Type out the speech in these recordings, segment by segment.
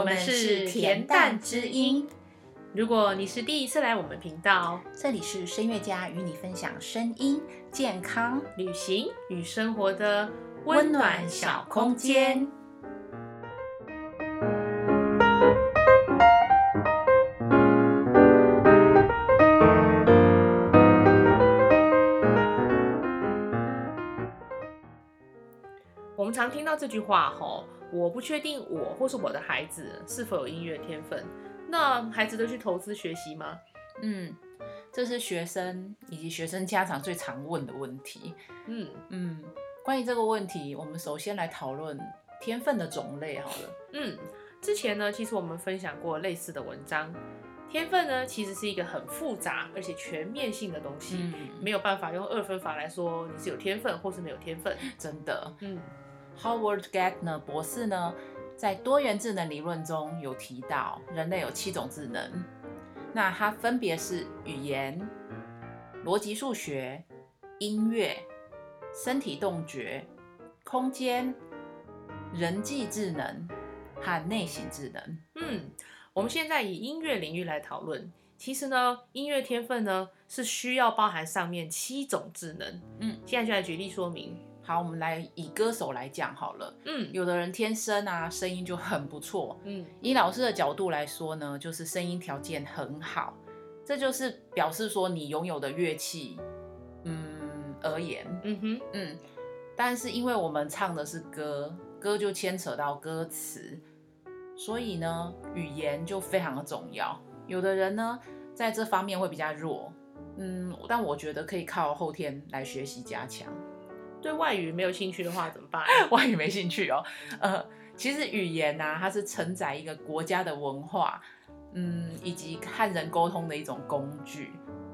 我们是甜淡之音。如果你是第一次来我们频道，这里是声乐家与你分享声音、健康、旅行与生活的温暖小空间。我们常听到这句话，吼，我不确定我或是我的孩子是否有音乐天分，那还值得去投资学习吗？嗯，这是学生以及学生家长最常问的问题。嗯，嗯，关于这个问题，我们首先来讨论天分的种类好了。嗯，之前呢，其实我们分享过类似的文章。天分呢，其实是一个很复杂而且全面性的东西，嗯，没有办法用二分法来说你是有天分或是没有天分。真的。嗯 Howard Gardner 博士呢，在多元智能理论中有提到，人类有七种智能，那它分别是语言、逻辑数学、音乐、身体动觉、空间、人际智能和内省智能。嗯，我们现在以音乐领域来讨论。其实呢，音乐天分呢是需要包含上面七种智能。嗯，现在就来举例说明。好，我们来以歌手来讲好了。嗯有的人天生啊，声音就很不错。嗯以老师的角度来说呢，就是声音条件很好，这就是表示说你拥有的乐器，嗯而言，嗯哼，嗯。但是因为我们唱的是歌，歌就牵扯到歌词，所以呢，语言就非常的重要。有的人呢，在这方面会比较弱，嗯，但我觉得可以靠后天来学习加强。对外语没有兴趣的话怎么办？外语没兴趣哦。呃，其实语言呐、它是承载一个国家的文化，嗯，以及和人沟通的一种工具。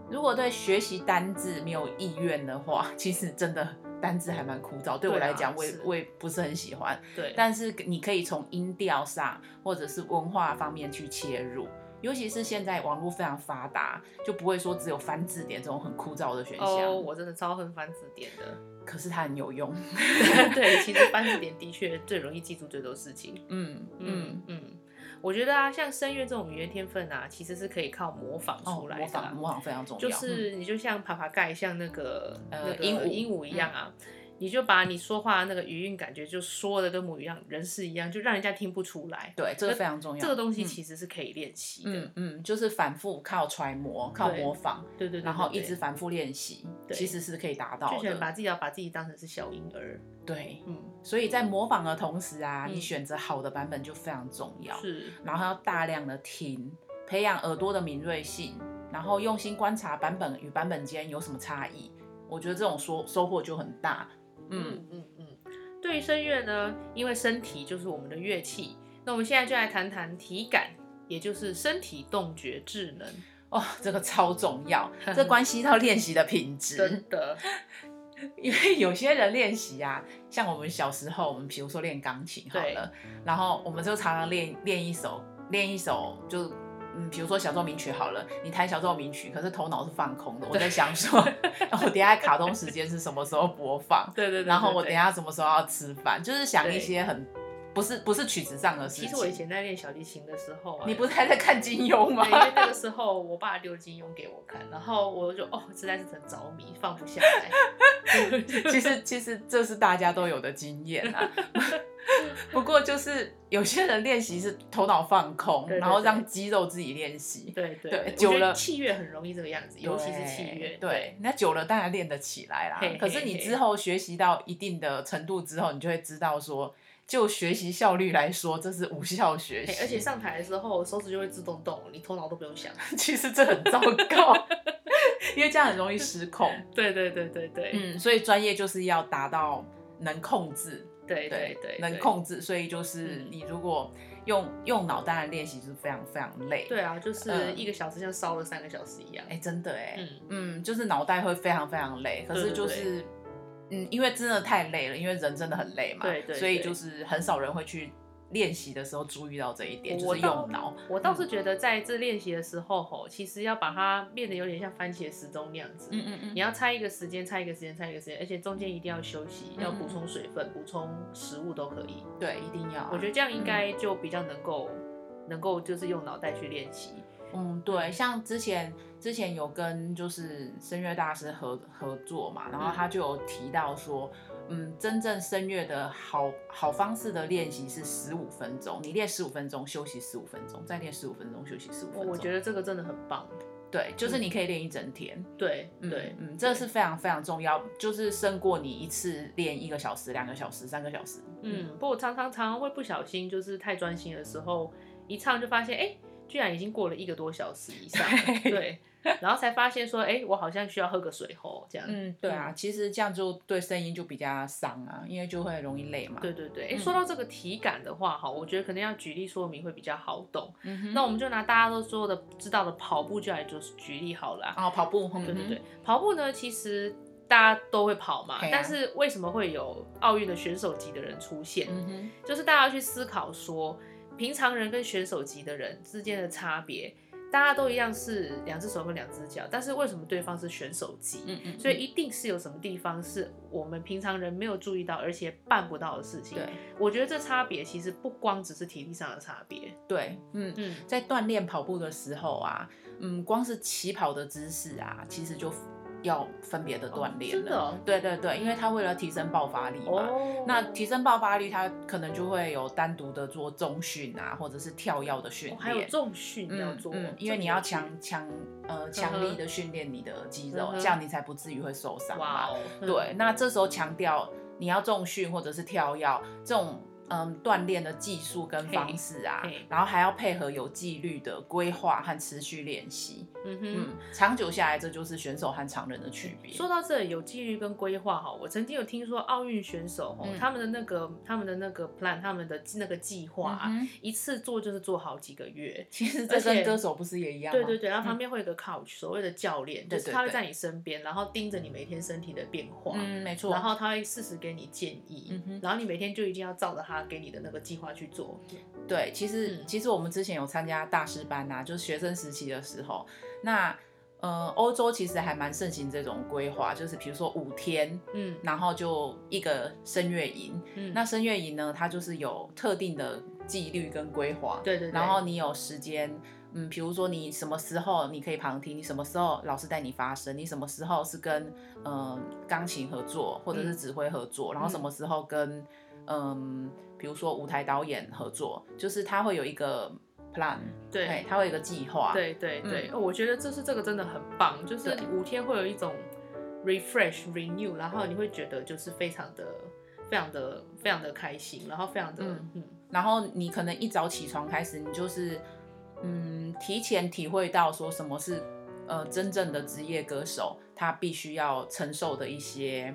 如果对学习单字没有意愿的话，其实真的单字还蛮枯燥。对我来讲，我也我也不是很喜欢。对，但是你可以从音调上，或者是文化方面去切入。尤其是现在网络非常发达，就不会说只有翻字典这种很枯燥的选项。哦，我真的超恨翻字典的。可是它很有用。对，其实翻字典的确最容易记住最多事情。嗯嗯嗯，嗯，我觉得啊，像声乐这种语言天分啊，其实是可以靠模仿哦，出来。模仿模仿非常重要。就是你就像爬爬盖，像那个、呃那个鹦鹉嗯鹦鹉一样啊，你就把你说话的那个语音感觉就说的跟母语一样，人事一样，就让人家听不出来。对，这个非常重要。这个东西嗯其实是可以练习的。嗯嗯，就是反复靠揣摩、靠模仿，对对对然后一直反复练习，其实是可以达到就是。把自己要把自己当成是小婴儿。对，嗯，所以在模仿的同时啊，嗯你选择好的版本就非常重要。是，然后要大量的听，培养耳朵的敏锐性，然后用心观察版本与版本间有什么差异。我觉得这种收收获就很大。嗯，嗯嗯嗯。对于声乐呢，因为身体就是我们的乐器，那我们现在就来谈谈体感，也就是身体动觉智能。哦、这个超重要，这关系到练习的品质。真的，因为有些人练习啊，像我们小时候，我们比如说练钢琴好了，然后我们就常常练练一首，练一首就。嗯，比如说小奏鸣曲好了，你弹小奏鸣曲，可是头脑是放空的。我在想说，我等下卡通时间是什么时候播放？对对对然后我对等下什么时候要吃饭？就是想一些很不是不是曲子上的事情。其实我以前在练小提琴的时候啊，你不是还在看金庸吗对，？因为那个时候我爸丢金庸给我看，然后我就哦，实在是很着迷，放不下来。其实其实这是大家都有的经验啊。不过就是有些人练习是头脑放空，对对然后对让肌肉自己练习。对对久了器乐很容易这个样子，尤其是器乐。对，那久了当然练得起来啦嘿嘿。可是你之后学习到一定的程度之后，你就会知道说，就学习效率来说，这是无效学习。嘿而且上台的时候手指就会自动动，你头脑都不用想。其实这很糟糕，因为这样很容易失控。对对对对对，嗯，所以专业就是要达到能控制，对对对，能。控制。所以就是嗯你如果用用脑，当然练习就是非常非常累。，对啊，就是嗯一个小时像烧了三个小时一样。哎、真的哎，嗯，嗯，就是脑袋会非常非常累，可是就是。嗯，因为真的太累了，因为人真的很累嘛，对对对所以就是很少人会去练习的时候注意到这一点，就是用脑。我倒是觉得在这练习的时候，吼，其实要把它变得有点像番茄时钟那样子。嗯嗯嗯你要猜一个时间，猜一个时间，猜一个时间，而且中间一定要休息，嗯要补充水分、补充食物都可以。对，一定要啊、我觉得这样应该就比较能够能够就是用脑袋去练习。嗯，对，像之前之前有跟就是声乐大师合合作嘛，然后他就有提到说，嗯，真正声乐的好好方式的练习是十五分钟，你练十五分钟，休息十五分钟，再练十五分钟，休息十五分钟。我觉得这个真的很棒。对，就是你可以练一整天。对对，嗯，这是非常非常重要，就是胜过你一次练一个小时、两个小时、三个小时。嗯，不过常常常常会不小心，就是太专心的时候，一唱就发现，哎。居然已经过了一个多小时以上，对，然后才发现说，哎，我好像需要喝个水喉，这样。嗯，对啊，其实这样就对声音就比较伤啊，因为就会容易累嘛。对对对，哎，说到这个体感的话，哈，我觉得可能要举例说明会比较好懂。嗯那我们就拿大家都说的知道的跑步就来就是举例好了。哦，跑步。对对对，跑步呢，其实大家都会跑嘛，但是为什么会有奥运的选手级的人出现？嗯哼，就是大家要去思考说。平常人跟选手级的人之间的差别，大家都一样是两只手跟两只脚，但是为什么对方是选手级？嗯嗯，所以一定是有什么地方是我们平常人没有注意到，而且办不到的事情。对，我觉得这差别其实不光只是体力上的差别。对，嗯嗯，在锻炼跑步的时候啊，嗯，光是起跑的姿势啊，其实就。要分别的锻炼了，对对对，因为他为了提升爆发力嘛，那提升爆发力，他可能就会有单独的做重训啊，或者是跳跃的训练，还有重训要做，因为你要强强呃强力的训练你的肌肉，这样你才不至于会受伤嘛。对，那这时候强调你要重训或者是跳跃这种。嗯，锻炼的技术跟方式啊，然后还要配合有纪律的规划和持续练习。嗯哼，长久下来，这就是选手和常人的区别。说到这有纪律跟规划哈，我曾经有听说奥运选手哦，他们的那个他们的那个 plan，他们的那个计划，一次做就是做好几个月。其实这跟歌手不是也一样吗？对对对，然后旁边会有个 coach，所谓的教练，就是他会在你身边，然后盯着你每天身体的变化。嗯，没错。然后他会适时给你建议，然后你每天就一定要照着他。他给你的那个计划去做，对，其实其实我们之前有参加大师班呐，就是学生时期的时候，那呃欧洲其实还蛮盛行这种规划，就是比如说五天，嗯，然后就一个声乐营，嗯，那声乐营呢，它就是有特定的纪律跟规划，对对，然后你有时间，嗯，比如说你什么时候你可以旁听，你什么时候老师带你发声，你什么时候是跟嗯钢琴合作或者是指挥合作，然后什么时候跟嗯。比如说舞台导演合作，就是他会有一个 plan，对，他会有一个计划，对对对，我觉得这是这个真的很棒，就是五天会有一种 refresh renew，然后你会觉得就是非常的非常的非常的开心，然后非常的嗯，然后你可能一早起床开始，你就是嗯提前体会到说什么是呃真正的职业歌手他必须要承受的一些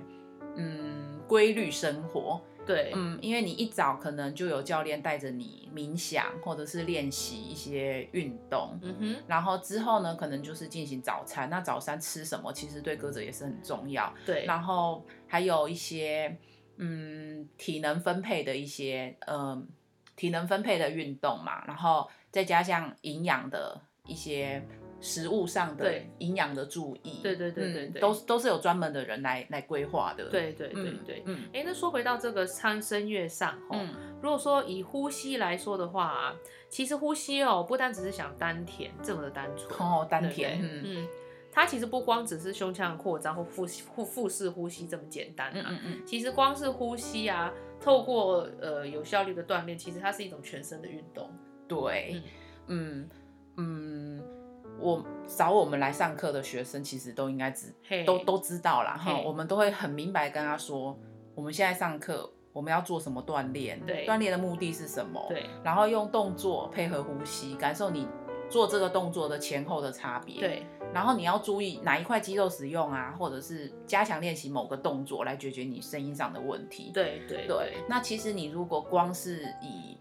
嗯规律生活。对，嗯，因为你一早可能就有教练带着你冥想，或者是练习一些运动，嗯哼，然后之后呢，可能就是进行早餐。那早餐吃什么，其实对歌者也是很重要。对，然后还有一些，嗯，体能分配的一些，嗯，体能分配的运动嘛，然后再加上营养的一些。食物上的营养的注意，对对对对对，都都是有专门的人来来规划的。对对对对，嗯，哎，那说回到这个唱声乐上，哦，如果说以呼吸来说的话，其实呼吸哦，不单只是想丹田这么的单纯哦，丹田，嗯嗯，它其实不光只是胸腔扩张或腹腹腹式呼吸这么简单啊，嗯嗯，其实光是呼吸啊，透过呃有效率的锻炼，其实它是一种全身的运动。对，嗯嗯。我找我们来上课的学生，其实都应该知，都都知道啦。哈。我们都会很明白跟他说，我们现在上课，我们要做什么锻炼，对，锻炼的目的是什么，对，然后用动作配合呼吸，感受你做这个动作的前后的差别，对，然后你要注意哪一块肌肉使用啊，或者是加强练习某个动作来解决你声音上的问题，对对对。那其实你如果光是以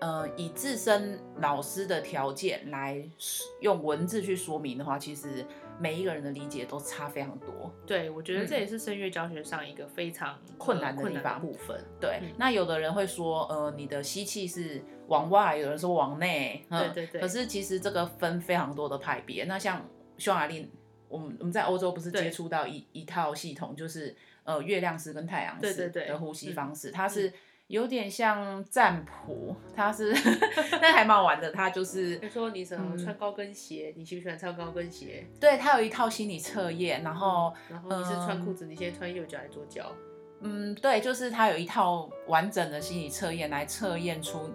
呃，以自身老师的条件来用文字去说明的话，其实每一个人的理解都差非常多。对，我觉得这也是声乐教学上一个非常困难的地方部分。对，那有的人会说，呃，你的吸气是往外，有人说往内。对对对。可是其实这个分非常多的派别。那像匈牙利，我们我们在欧洲不是接触到一一套系统，就是呃月亮式跟太阳式的呼吸方式，它是。有点像占卜，它是 那还蛮玩的。它就是他说你什么穿高跟鞋，你喜不喜欢穿高跟鞋？对，它有一套心理测验，然后然后你是穿裤子，你现在穿右脚还是左脚？嗯，对，就是它有一套完整的心理测验来测验出。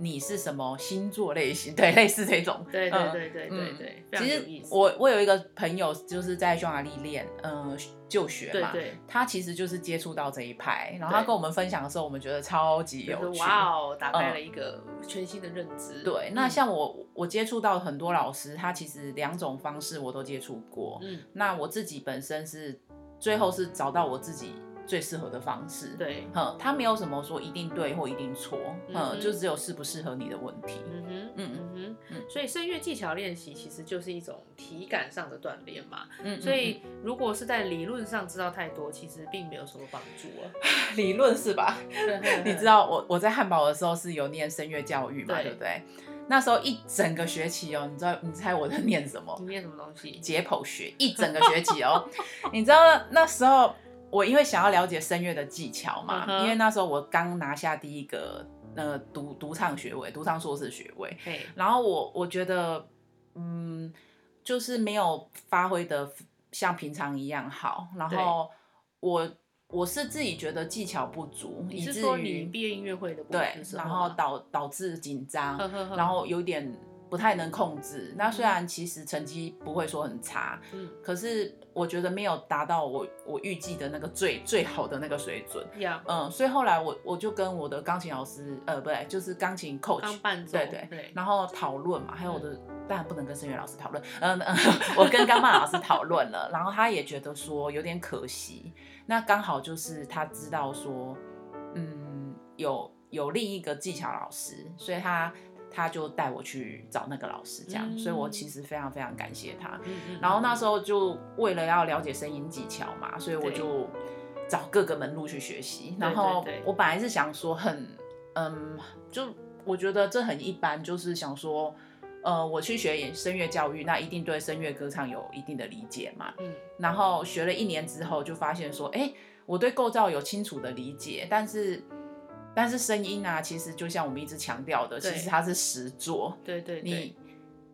你是什么星座类型？对，类似这种。对对对对对对，其实我我有一个朋友就是在匈牙利练，嗯，就学嘛。对对。他其实就是接触到这一派，然后他跟我们分享的时候，我们觉得超级有趣。哇哦，打开了一个全新的认知。对，那像我我接触到很多老师，他其实两种方式我都接触过。嗯。那我自己本身是最后是找到我自己。最适合的方式，对，哼，他没有什么说一定对或一定错，嗯，就只有适不适合你的问题，嗯哼，嗯嗯哼，所以声乐技巧练习其实就是一种体感上的锻炼嘛，嗯，所以如果是在理论上知道太多，其实并没有什么帮助啊，理论是吧？你知道我我在汉堡的时候是有念声乐教育嘛，对不对？那时候一整个学期哦，你知道你猜我在念什么？你念什么东西？解剖学，一整个学期哦，你知道那时候。我因为想要了解声乐的技巧嘛，因为那时候我刚拿下第一个呃独独唱学位，独唱硕士学位，然后我我觉得嗯，就是没有发挥的像平常一样好，然后我我是自己觉得技巧不足，以至于毕业音乐会的对，然后导导致紧张，然后有点。不太能控制。那虽然其实成绩不会说很差，嗯，可是我觉得没有达到我我预计的那个最最好的那个水准。嗯，所以后来我我就跟我的钢琴老师，呃，不对，就是钢琴 coach，对对对，然后讨论嘛，还有我的当然不能跟声乐老师讨论，嗯嗯，我跟钢棒老师讨论了，然后他也觉得说有点可惜。那刚好就是他知道说，嗯，有有另一个技巧老师，所以他。他就带我去找那个老师，这样，所以我其实非常非常感谢他。然后那时候就为了要了解声音技巧嘛，所以我就找各个门路去学习。然后我本来是想说很，嗯，就我觉得这很一般，就是想说，呃，我去学声乐教育，那一定对声乐歌唱有一定的理解嘛。嗯。然后学了一年之后，就发现说，哎，我对构造有清楚的理解，但是。但是声音啊，其实就像我们一直强调的，其实它是实做。对对，你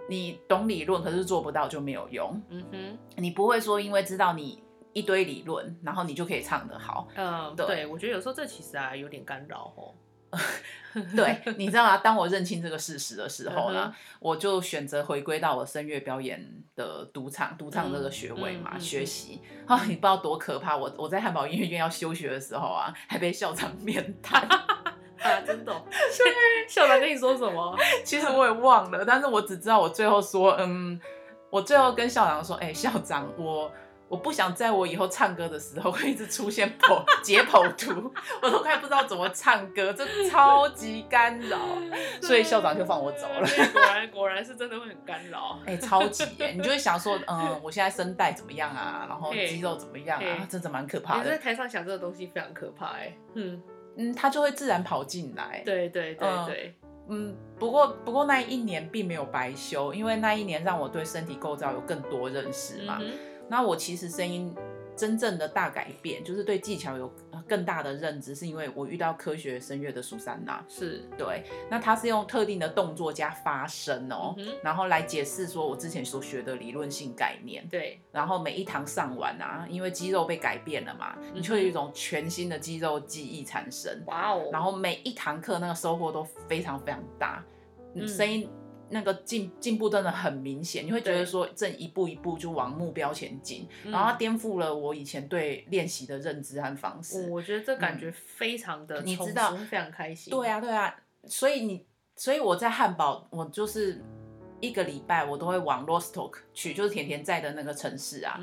你懂理论，可是做不到就没有用。嗯哼，你不会说因为知道你一堆理论，然后你就可以唱得好。嗯，对，我觉得有时候这其实啊有点干扰哦。对，你知道吗？当我认清这个事实的时候呢，我就选择回归到我声乐表演的独唱，独唱这个学位嘛，学习。啊，你不知道多可怕！我我在汉堡音乐院要休学的时候啊，还被校长 面谈啊，真的。校长跟你说什么？其实我也忘了，但是我只知道我最后说，嗯，我最后跟校长说，哎，校长，我。我不想在我以后唱歌的时候会一直出现剖 解剖图，我都快不知道怎么唱歌，这超级干扰，所以校长就放我走了。果然果然是真的会很干扰，哎，超级耶！你就会想说，嗯，我现在声带怎么样啊？然后肌肉怎么样啊？真的蛮可怕的。你在台上想这个东西非常可怕，哎，嗯嗯，他就会自然跑进来。对对对对，嗯，不过不过那一年并没有白修，因为那一年让我对身体构造有更多认识嘛。那我其实声音真正的大改变，就是对技巧有更大的认知，是因为我遇到科学声乐的苏珊娜，是对。那她是用特定的动作加发声哦，然后来解释说我之前所学的理论性概念。对。然后每一堂上完啊，因为肌肉被改变了嘛，你就有一种全新的肌肉记忆产生。哇哦。然后每一堂课那个收获都非常非常大，声音。那个进进步真的很明显，你会觉得说正一步一步就往目标前进，然后它颠覆了我以前对练习的认知和方式。我觉得这感觉非常的，你知道，非常开心。对啊，对啊，所以你，所以我在汉堡，我就是一个礼拜我都会往 Rostock 去，就是甜甜在的那个城市啊。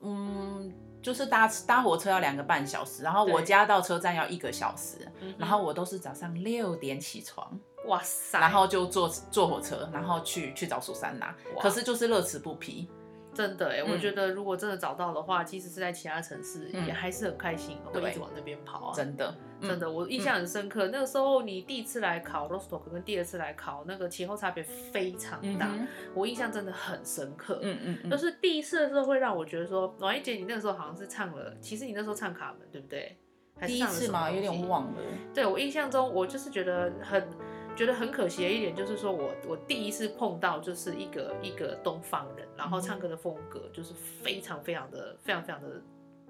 嗯，就是搭搭火车要两个半小时，然后我家到车站要一个小时，然后我都是早上六点起床。哇塞！然后就坐坐火车，然后去去找苏珊娜。可是就是乐此不疲，真的哎！我觉得如果真的找到的话，即使是在其他城市，也还是很开心，会一直往那边跑啊。真的，真的，我印象很深刻。那个时候你第一次来考 Rostock 跟第二次来考，那个前后差别非常大，我印象真的很深刻。嗯嗯嗯。就是第一次的时候会让我觉得说，王一杰，你那个时候好像是唱了，其实你那时候唱卡门，对不对？还是第一次吗？有点忘了。对我印象中，我就是觉得很觉得很可惜的一点，就是说我我第一次碰到就是一个一个东方人，然后唱歌的风格就是非常非常的非常非常的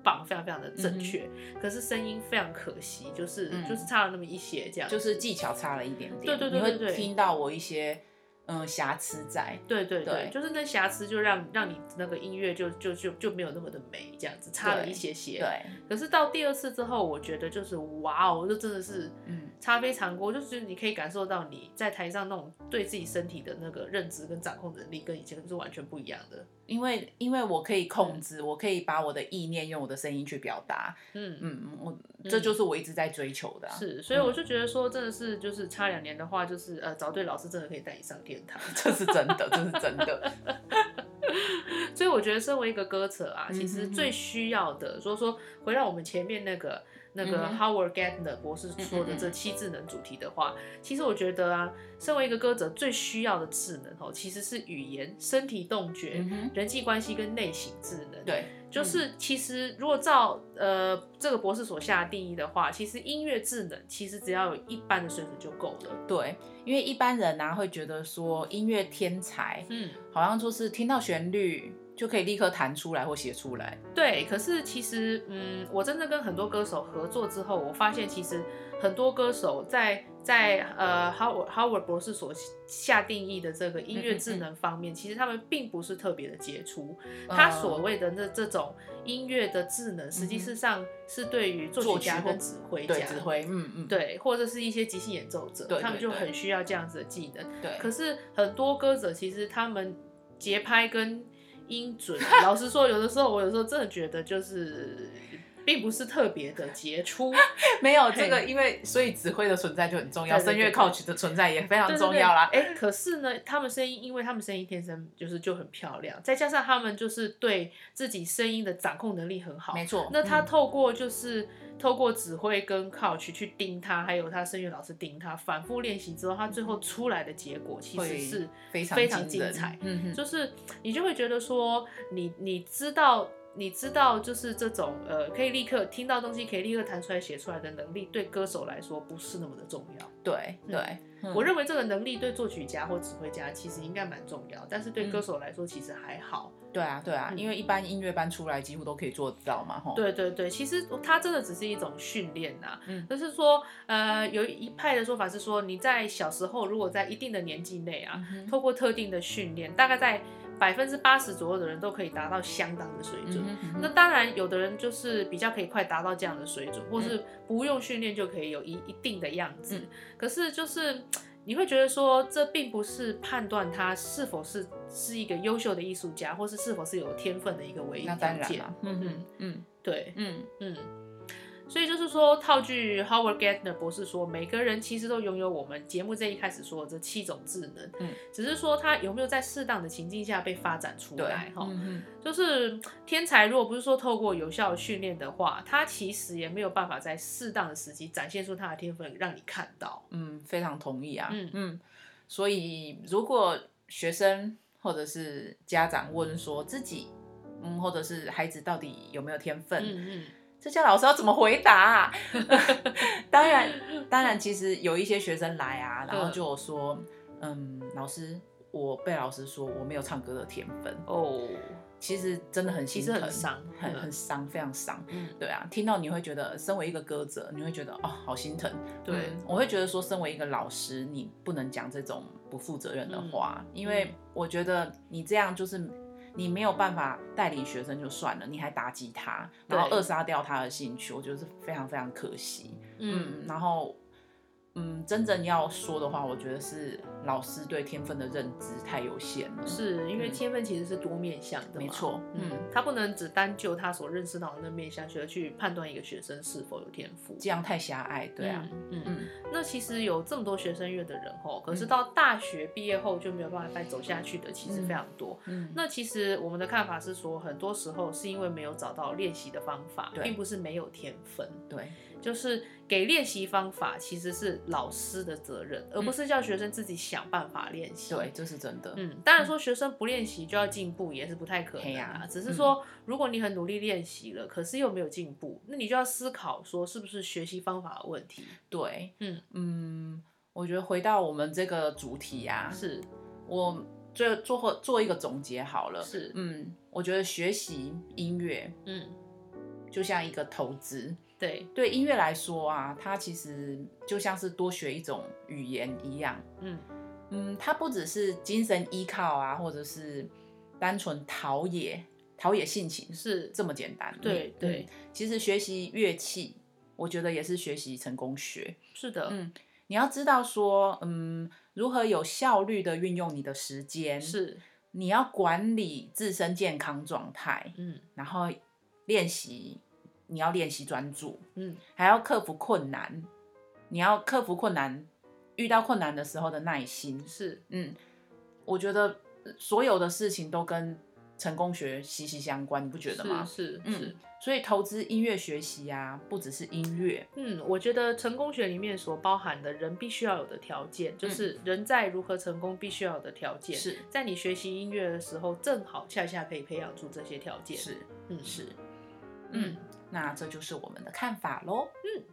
棒，非常非常的正确，可是声音非常可惜，就是就是差了那么一些，这样就是技巧差了一点点。对对对对，你会听到我一些。嗯，瑕疵在，对对对，就是那瑕疵就让让你那个音乐就就就就没有那么的美，这样子差了一些些。对，可是到第二次之后，我觉得就是哇哦，就真的是，嗯，差非常多，就是你可以感受到你在台上那种对自己身体的那个认知跟掌控能力，跟以前是完全不一样的。因为因为我可以控制，我可以把我的意念用我的声音去表达。嗯嗯，我这就是我一直在追求的。是，所以我就觉得说，真的是就是差两年的话，就是呃，找对老师真的可以带你上天堂。这是真的，这是真的。所以我觉得，身为一个歌者啊，其实最需要的，所以说回到我们前面那个。那个 Howard Gardner 博士说的这七智能主题的话，其实我觉得啊，身为一个歌者最需要的智能哦，其实是语言、身体动觉、人际关系跟内省智能。对，就是其实如果照呃这个博士所下的定义的话，其实音乐智能其实只要有一般的水准就够了。对，因为一般人呢会觉得说音乐天才，嗯，好像就是听到旋律。就可以立刻弹出来或写出来。对，可是其实，嗯，我真的跟很多歌手合作之后，我发现其实很多歌手在在呃 Howard Howard 博士所下定义的这个音乐智能方面，其实他们并不是特别的杰出。他所谓的那这种音乐的智能，实际上是对于作曲家跟指挥家，指挥，嗯嗯，对，或者是一些即兴演奏者，他们就很需要这样子的技能。对，可是很多歌者其实他们节拍跟音准，老实说，有的时候我有时候真的觉得就是，并不是特别的杰出。没有这个，因为所以指挥的存在就很重要，声乐 coach 的存在也非常重要啦。哎，可是呢，他们声音，因为他们声音天生就是就很漂亮，再加上他们就是对自己声音的掌控能力很好。没错，那他透过就是。透过指挥跟 coach 去盯他，还有他声乐老师盯他，反复练习之后，他最后出来的结果其实是非常非常精彩。嗯就是你就会觉得说，你你知道，你知道，就是这种呃，可以立刻听到东西，可以立刻弹出来、写出来的能力，对歌手来说不是那么的重要。对对，我认为这个能力对作曲家或指挥家其实应该蛮重要，但是对歌手来说其实还好。对啊，对啊，因为一般音乐班出来几乎都可以做到嘛，吼。对对对，其实它真的只是一种训练呐，嗯，就是说，呃，有一派的说法是说，你在小时候如果在一定的年纪内啊，透过特定的训练，大概在百分之八十左右的人都可以达到相当的水准。那当然，有的人就是比较可以快达到这样的水准，或是不用训练就可以有一一定的样子。可是就是。你会觉得说，这并不是判断他是否是是一个优秀的艺术家，或是是否是有天分的一个唯一条件。嗯嗯嗯，对，嗯嗯。所以就是说，套句 Howard Gardner 博士说，每个人其实都拥有我们节目这一开始说的这七种智能，嗯，只是说他有没有在适当的情境下被发展出来，哈，就是天才如果不是说透过有效的训练的话，他其实也没有办法在适当的时机展现出他的天分让你看到。嗯，非常同意啊，嗯嗯。所以如果学生或者是家长问说自己，嗯，或者是孩子到底有没有天分，嗯嗯。这叫老师要怎么回答？当然，当然，其实有一些学生来啊，然后就说：“嗯，老师，我被老师说我没有唱歌的天分。”哦，其实真的很心疼，很伤，很很伤，非常伤。嗯，对啊，听到你会觉得，身为一个歌者，你会觉得哦，好心疼。对，我会觉得说，身为一个老师，你不能讲这种不负责任的话，因为我觉得你这样就是。你没有办法带领学生就算了，你还打击他，然后扼杀掉他的兴趣，我觉得是非常非常可惜。嗯，然后。嗯，真正要说的话，我觉得是老师对天分的认知太有限了。是因为天分其实是多面向的，没错。嗯，他不能只单就他所认识到的那面向去去判断一个学生是否有天赋，这样太狭隘。对啊，嗯嗯。那其实有这么多学生乐的人吼，可是到大学毕业后就没有办法再走下去的，其实非常多。嗯，那其实我们的看法是说，很多时候是因为没有找到练习的方法，并不是没有天分。对。就是给练习方法，其实是老师的责任，而不是叫学生自己想想办法练习。对，这是真的。嗯，当然说学生不练习就要进步也是不太可能啊。只是说，如果你很努力练习了，可是又没有进步，那你就要思考说是不是学习方法的问题。对，嗯嗯，我觉得回到我们这个主题啊，是我最做后做一个总结好了。是，嗯，我觉得学习音乐，嗯，就像一个投资。对对，音乐来说啊，它其实就像是多学一种语言一样。嗯嗯，它不只是精神依靠啊，或者是单纯陶冶陶冶性情，是这么简单。对对，其实学习乐器，我觉得也是学习成功学。是的，嗯，你要知道说，嗯，如何有效率的运用你的时间，是你要管理自身健康状态，嗯，然后练习。你要练习专注，嗯，还要克服困难。你要克服困难，遇到困难的时候的耐心是，嗯，我觉得所有的事情都跟成功学息息相关，你不觉得吗？是是，所以投资音乐学习啊，不只是音乐，嗯，我觉得成功学里面所包含的人必须要有的条件，就是人在如何成功必须要有的条件，是在你学习音乐的时候，正好恰恰可以培养出这些条件。是，嗯是，嗯。那这就是我们的看法喽。嗯，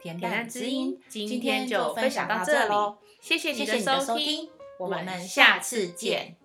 甜淡之音今天就分享到这里，谢谢你的收听，我们下次见。